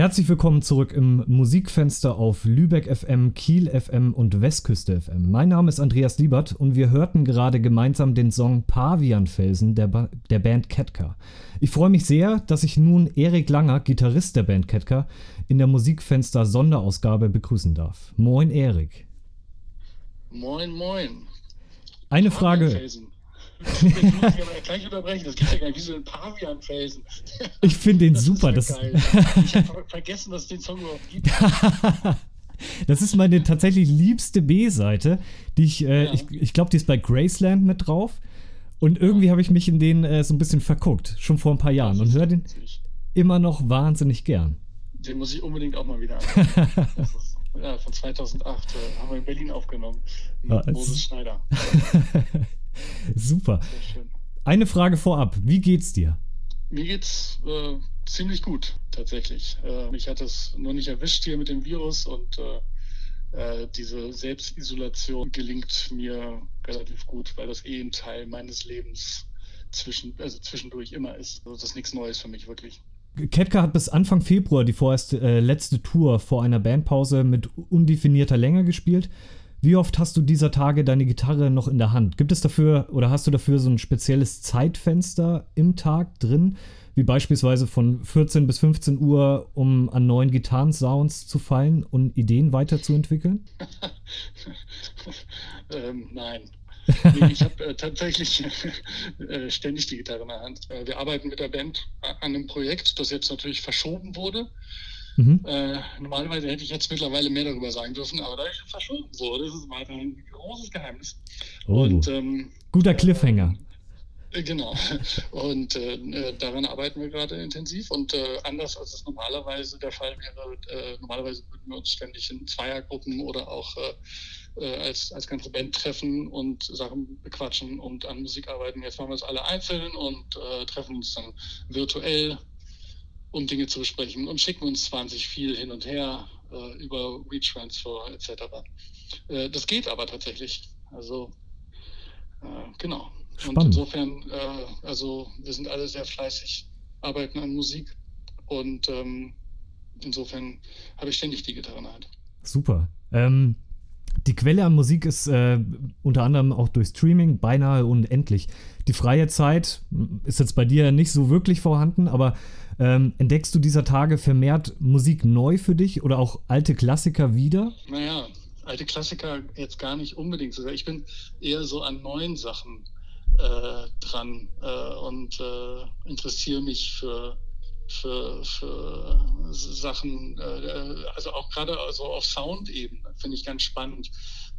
Herzlich willkommen zurück im Musikfenster auf Lübeck FM, Kiel FM und Westküste FM. Mein Name ist Andreas Liebert und wir hörten gerade gemeinsam den Song Pavianfelsen der, ba der Band Ketka. Ich freue mich sehr, dass ich nun Erik Langer, Gitarrist der Band Ketka, in der Musikfenster Sonderausgabe begrüßen darf. Moin Erik. Moin, moin. Eine Frage. Ich muss mich aber gleich unterbrechen. Das gibt ja gar nicht wie so ein Pavianfelsen. Ich finde den Das super. Das, geil. Ich habe vergessen, dass es den Song überhaupt gibt. das ist meine tatsächlich liebste B-Seite, die ich, äh, Ja. ich, ich glaube, die ist bei Graceland mit drauf. Und irgendwie habe ich mich in den äh, so ein bisschen verguckt, schon vor ein paar Jahren und höre den immer noch wahnsinnig gern. Den muss ich unbedingt auch mal wieder anhören. Das ist, ja, von 2008 äh, haben wir in Berlin aufgenommen. Mit Ja, es- Moses Schneider. Super. Eine Frage vorab. Wie geht's dir? Mir geht's äh, ziemlich gut, tatsächlich. Äh, mich hat es noch nicht erwischt hier mit dem Virus und äh, äh, diese Selbstisolation gelingt mir relativ gut, weil das eh ein Teil meines Lebens zwischen, also zwischendurch immer ist. Also das ist nichts Neues für mich wirklich. Ketka hat bis Anfang Februar die vorerst äh, letzte Tour vor einer Bandpause mit undefinierter Länge gespielt. Wie oft hast du dieser Tage deine Gitarre noch in der Hand? Gibt es dafür oder hast du dafür so ein spezielles Zeitfenster im Tag drin, wie beispielsweise von 14 bis 15 Uhr, um an neuen Gitarrensounds zu fallen und Ideen weiterzuentwickeln? ähm, nein. Nee, ich habe äh, tatsächlich äh, ständig die Gitarre in der Hand. Äh, wir arbeiten mit der Band an einem Projekt, das jetzt natürlich verschoben wurde. Mhm. Äh, normalerweise hätte ich jetzt mittlerweile mehr darüber sagen dürfen, aber da es verschoben wurde, ist es weiterhin ein großes Geheimnis. Oh, Und ähm, guter Cliffhanger. äh, genau. Und äh, äh, daran arbeiten wir gerade intensiv. Und äh, anders als es normalerweise der Fall wäre, äh, normalerweise würden wir uns ständig in Zweiergruppen oder auch äh, äh, als, als ganze Band treffen und Sachen bequatschen und an Musik arbeiten. Jetzt machen wir es alle einzeln und äh, treffen uns dann virtuell, um Dinge zu besprechen und schicken uns 20 viel hin und her äh, über WeTransfer etc. Äh, das geht aber tatsächlich. Also äh, genau. Und Spannend. insofern, äh, also wir sind alle sehr fleißig, arbeiten an Musik und ähm, insofern habe ich ständig die Gitarre in der Hand. Super. Ähm, die Quelle an Musik ist äh, unter anderem auch durch Streaming beinahe unendlich. Die freie Zeit m, ist jetzt bei dir nicht so wirklich vorhanden, aber ähm, entdeckst du dieser Tage vermehrt Musik neu für dich oder auch alte Klassiker wieder? Naja, alte Klassiker jetzt gar nicht unbedingt. Ich bin eher so an neuen Sachen äh, dran äh, und äh, interessiere mich für, für, für Sachen, äh, also auch gerade also auf Soundebene, finde ich ganz spannend.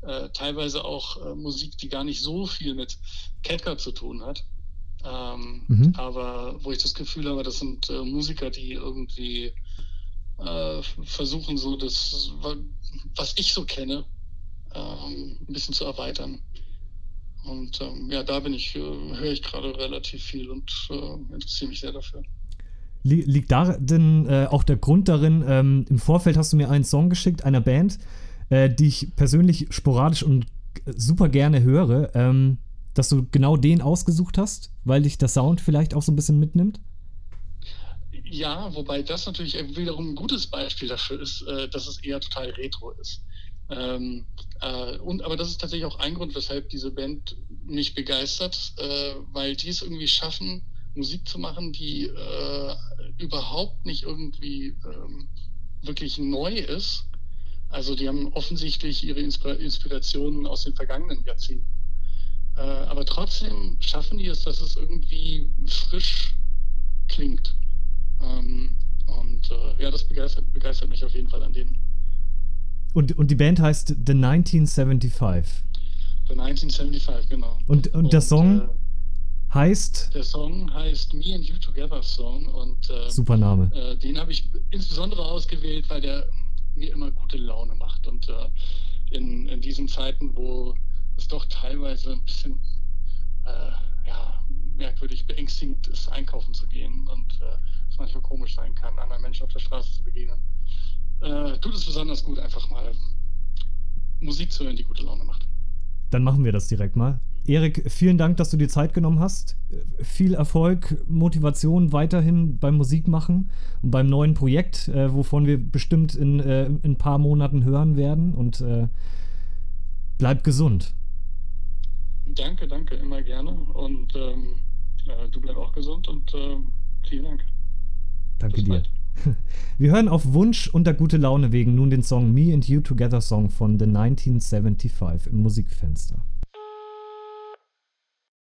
Äh, teilweise auch äh, Musik, die gar nicht so viel mit Ketka zu tun hat. Ähm, Mhm. Aber wo ich das Gefühl habe, das sind äh, Musiker, die irgendwie äh, versuchen, so das, wa- was ich so kenne, ähm, ein bisschen zu erweitern. Und ähm, ja, da bin ich, äh, höre ich gerade relativ viel und interessiere mich sehr dafür. Li liegt da denn äh, auch der Grund darin, ähm, im Vorfeld hast du mir einen Song geschickt, einer Band, äh, die ich persönlich sporadisch und super gerne höre, ähm, dass du genau den ausgesucht hast, weil dich der Sound vielleicht auch so ein bisschen mitnimmt? Ja, wobei das natürlich wiederum ein gutes Beispiel dafür ist, äh, dass es eher total retro ist. Ähm, äh, und aber das ist tatsächlich auch ein Grund, weshalb diese Band mich begeistert, äh, weil die es irgendwie schaffen, Musik zu machen, die äh, überhaupt nicht irgendwie ähm, wirklich neu ist. Also die haben offensichtlich ihre Inspira Inspirationen aus den vergangenen Jahrzehnten. Äh, aber trotzdem schaffen die es, dass es irgendwie frisch klingt. Ähm, und äh, ja, das begeistert, begeistert mich auf jeden Fall an denen. Und, und die Band heißt The 1975. The 1975, genau. Und, und der Song äh, heißt. der Song heißt Me and You Together Song und äh, Super Name. äh, den habe ich insbesondere ausgewählt, weil der mir immer gute Laune macht. Und äh, in, in diesen Zeiten, wo es doch teilweise ein bisschen äh, ja, merkwürdig beängstigend ist, einkaufen zu gehen und äh, es manchmal komisch sein kann, anderen Menschen auf der Straße zu begegnen, äh, tut es besonders gut, einfach mal Musik zu hören, die gute Laune macht. Dann machen wir das direkt mal. Erik, vielen Dank, dass du dir Zeit genommen hast. Viel Erfolg, Motivation weiterhin beim Musikmachen und beim neuen Projekt, äh, wovon wir bestimmt in, äh, in ein paar Monaten hören werden. Und äh, bleib gesund. Danke, danke, immer gerne. Und ähm, äh, du bleib auch gesund und äh, vielen Dank. Danke Bis dir. Bald. Wir hören auf Wunsch und der gute Laune wegen nun den Song Me and You Together Song von The 1975 im Musikfenster.